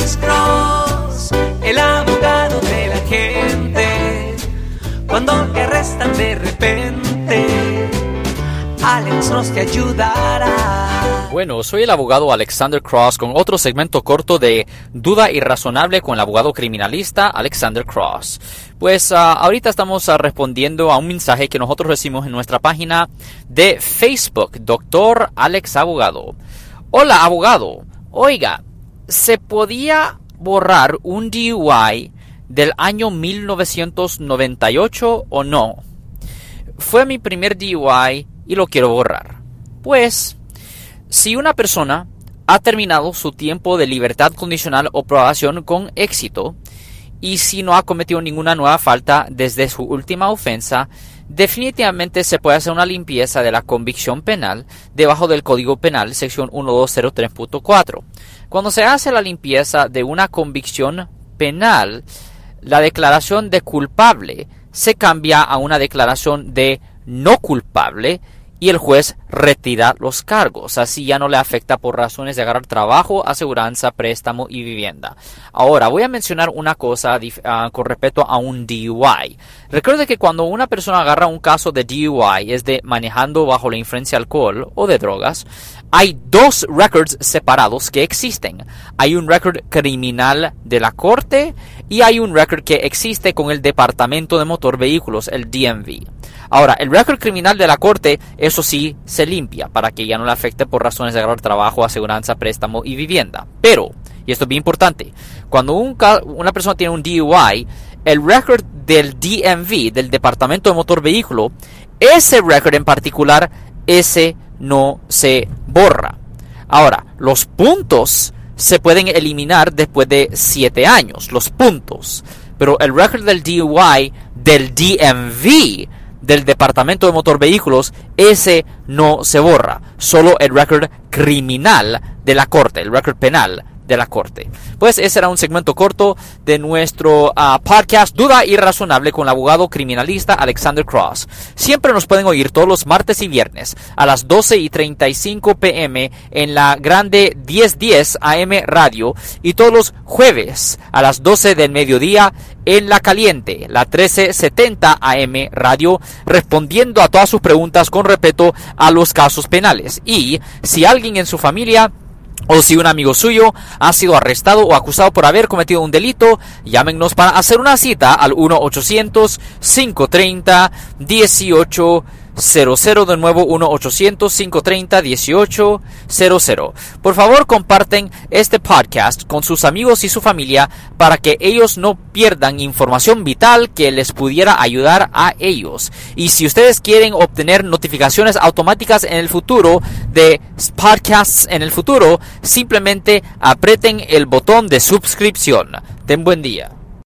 Alex Cross, el abogado de la gente. Cuando te arrestan de repente, Alex Cross te ayudará. Bueno, soy el abogado Alexander Cross con otro segmento corto de Duda Irrazonable con el abogado criminalista Alexander Cross. Pues ah, ahorita estamos ah, respondiendo a un mensaje que nosotros recibimos en nuestra página de Facebook, Doctor Alex Abogado. Hola, abogado. Oiga, ¿se podía borrar un DUI del año 1998 o no? Fue mi primer DUI y lo quiero borrar. Pues, si una persona ha terminado su tiempo de libertad condicional o probación con éxito, y si no ha cometido ninguna nueva falta desde su última ofensa, definitivamente se puede hacer una limpieza de la convicción penal debajo del Código Penal, sección 1203.4. Cuando se hace la limpieza de una convicción penal, la declaración de culpable se cambia a una declaración de no culpable y el juez retira los cargos. Así ya no le afecta por razones de agarrar trabajo, aseguranza, préstamo y vivienda. Ahora voy a mencionar una cosa uh, con respecto a un DUI. Recuerde que cuando una persona agarra un caso de DUI, es de manejando bajo la influencia de alcohol o de drogas, hay dos records separados que existen. Hay un record criminal de la corte y hay un record que existe con el Departamento de Motor Vehículos, el DMV. Ahora, el récord criminal de la corte, eso sí, se limpia para que ya no le afecte por razones de agarrar trabajo, aseguranza, préstamo y vivienda. Pero, y esto es bien importante, cuando una persona tiene un DUI, el récord del DMV, del Departamento de Motor Vehículo, ese récord en particular, ese no se borra. Ahora, los puntos se pueden eliminar después de 7 años, los puntos. Pero el récord del DUI del DMV del Departamento de Motor Vehículos, ese no se borra. Solo el récord criminal de la corte, el récord penal de la corte. Pues ese era un segmento corto de nuestro ah, podcast Duda Irrazonable con el abogado criminalista Alexander Cross. Siempre nos pueden oír todos los martes y viernes a las 12 y 35 pm en la grande 1010 AM radio y todos los jueves a las 12 del mediodía en la caliente, la 1370 AM radio, respondiendo a todas sus preguntas con respeto a los casos penales. Y si alguien en su familia o si un amigo suyo ha sido arrestado o acusado por haber cometido un delito, llámenos para hacer una cita al 1-800-530-1800. 00 de nuevo 1-800-530-1800. Por favor, comparten este podcast con sus amigos y su familia para que ellos no pierdan información vital que les pudiera ayudar a ellos. Y si ustedes quieren obtener notificaciones automáticas en el futuro de podcasts en el futuro, simplemente aprieten el botón de suscripción. Ten buen día.